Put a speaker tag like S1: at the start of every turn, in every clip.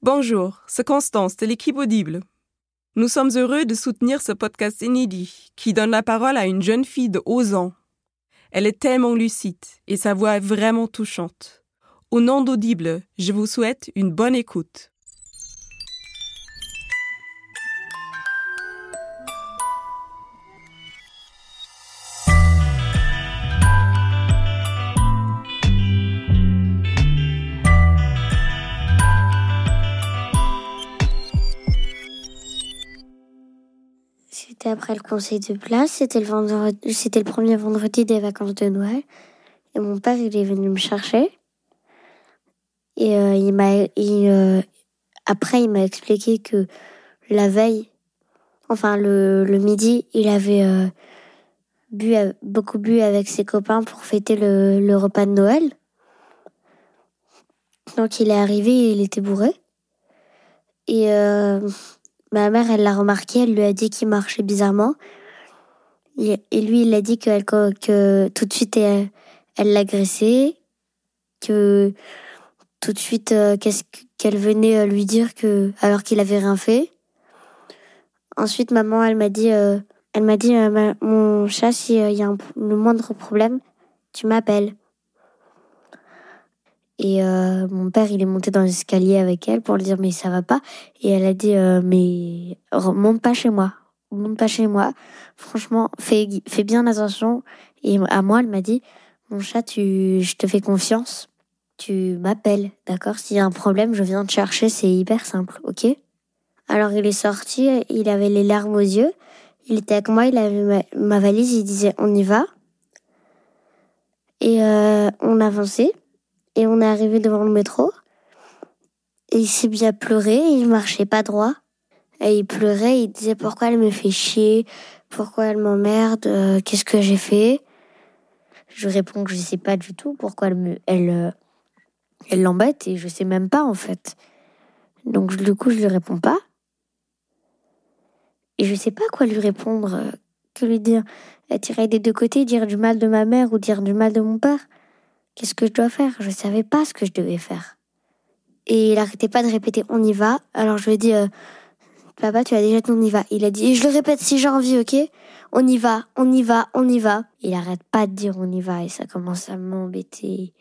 S1: Bonjour, c'est Constance de l'équipe Audible. Nous sommes heureux de soutenir ce podcast inédit qui donne la parole à une jeune fille de 11 ans. Elle est tellement lucide et sa voix est vraiment touchante. Au nom d'Audible, je vous souhaite une bonne écoute.
S2: Après le conseil de place, c'était le, premier vendredi des vacances de Noël. Et mon père, il est venu me chercher. Et euh, il m'a, euh, après, il m'a expliqué que la veille, enfin le, midi, il avait euh, bu, beaucoup bu avec ses copains pour fêter le, le repas de Noël. Donc il est arrivé, il était bourré. Et Ma mère, elle l'a remarqué, elle lui a dit qu'il marchait bizarrement. Et lui, il a dit que, tout de suite, elle, l'agressait, que tout de suite, euh, qu'elle venait euh, lui dire que, alors qu'il avait rien fait. Ensuite, maman, elle m'a dit, euh, elle m'a dit, mon chat, s'il y a le moindre problème, tu m'appelles. Et euh, mon père, il est monté dans l'escalier avec elle pour lui dire mais ça va pas. Et elle a dit euh, mais monte pas chez moi, monte pas chez moi. Franchement, fais fais bien attention. Et à moi, elle m'a dit mon chat, tu, je te fais confiance. Tu m'appelles, d'accord? S'il y a un problème, je viens te chercher. C'est hyper simple, ok? Alors il est sorti, il avait les larmes aux yeux. Il était avec moi, il avait ma, ma valise, il disait on y va. Et euh, on avançait. Et on est arrivé devant le métro. Et il s'est bien pleuré, il marchait pas droit. Et il pleurait, il disait pourquoi elle me fait chier, pourquoi elle m'emmerde, euh, qu'est-ce que j'ai fait? Je réponds que je sais pas du tout pourquoi elle elle, euh, elle l'embête et je sais même pas en fait. Donc du coup je lui réponds pas. Et je sais pas quoi lui répondre, euh, que lui dire, tirer des deux côtés, dire du mal de ma mère ou dire du mal de mon père. Qu'est-ce que je dois faire? Je ne savais pas ce que je devais faire. Et il arrêtait pas de répéter on y va. Alors je lui ai dit euh, papa tu as déjà dit on y va. Il a dit je le répète si j'ai envie ok? On y va, on y va, on y va. Il arrête pas de dire on y va et ça commence à m'embêter.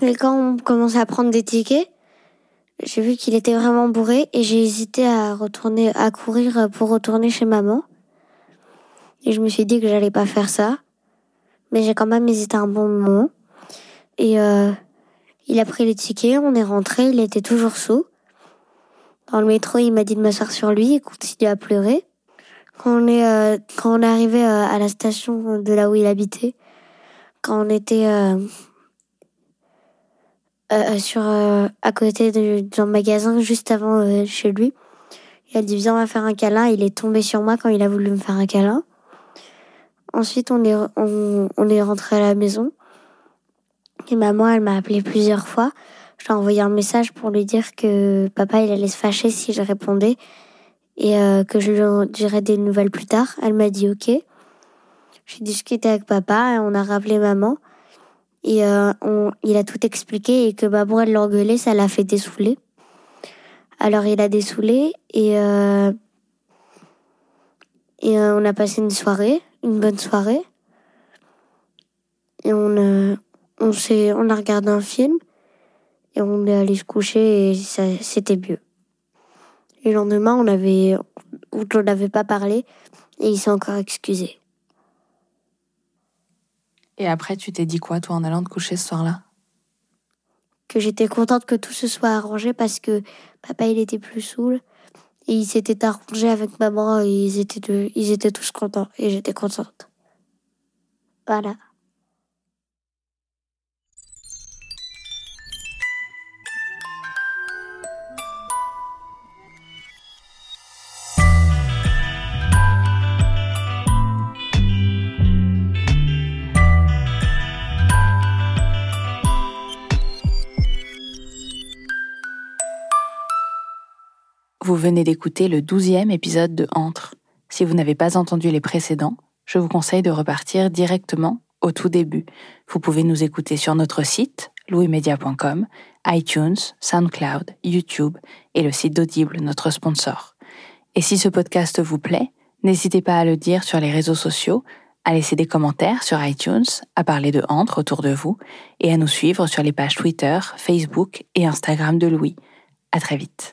S2: Et quand on commençait à prendre des tickets, j'ai vu qu'il était vraiment bourré et j'ai hésité à retourner, à courir pour retourner chez maman. Et je me suis dit que j'allais pas faire ça. Mais j'ai quand même hésité un bon moment. Et euh, il a pris les tickets, on est rentré, il était toujours sous. Dans le métro, il m'a dit de m'asseoir sur lui, il continue à pleurer. Quand on est euh, quand on est arrivé euh, à la station de là où il habitait, quand on était sur à côté d'un magasin juste avant chez lui, il a dit viens on va faire un câlin. Il est tombé sur moi quand il a voulu me faire un câlin. Ensuite on est on, on est rentré à la maison. Et maman, elle m'a appelé plusieurs fois. Je lui ai envoyé un message pour lui dire que papa, il allait se fâcher si je répondais et euh, que je lui dirais des nouvelles plus tard. Elle m'a dit OK. J'ai discuté avec papa et on a rappelé maman. Et euh, il a tout expliqué et que pour elle l'engueuler, ça l'a fait dessouler. Alors il a dessoulé et, euh, et on a passé une soirée, une bonne soirée. Et on, on s'est, on a regardé un film et on est allé se coucher et ça, c'était mieux. Et le lendemain, on avait, on n'avait pas parlé et il s'est encore excusé.
S3: Et après, tu t'es dit quoi, toi, en allant te coucher ce soir-là?
S2: Que j'étais contente que tout se soit arrangé parce que papa, il était plus saoul. Et il s'était arrangé avec maman et ils étaient, ils étaient tous contents. Et j'étais contente. Voilà.
S3: Vous venez d'écouter le douzième épisode de Entre. Si vous n'avez pas entendu les précédents, je vous conseille de repartir directement au tout début. Vous pouvez nous écouter sur notre site louismedia.com, iTunes, SoundCloud, YouTube et le site d'Audible, notre sponsor. Et si ce podcast vous plaît, n'hésitez pas à le dire sur les réseaux sociaux, à laisser des commentaires sur iTunes, à parler de Entre autour de vous et à nous suivre sur les pages Twitter, Facebook et Instagram de Louis. À très vite.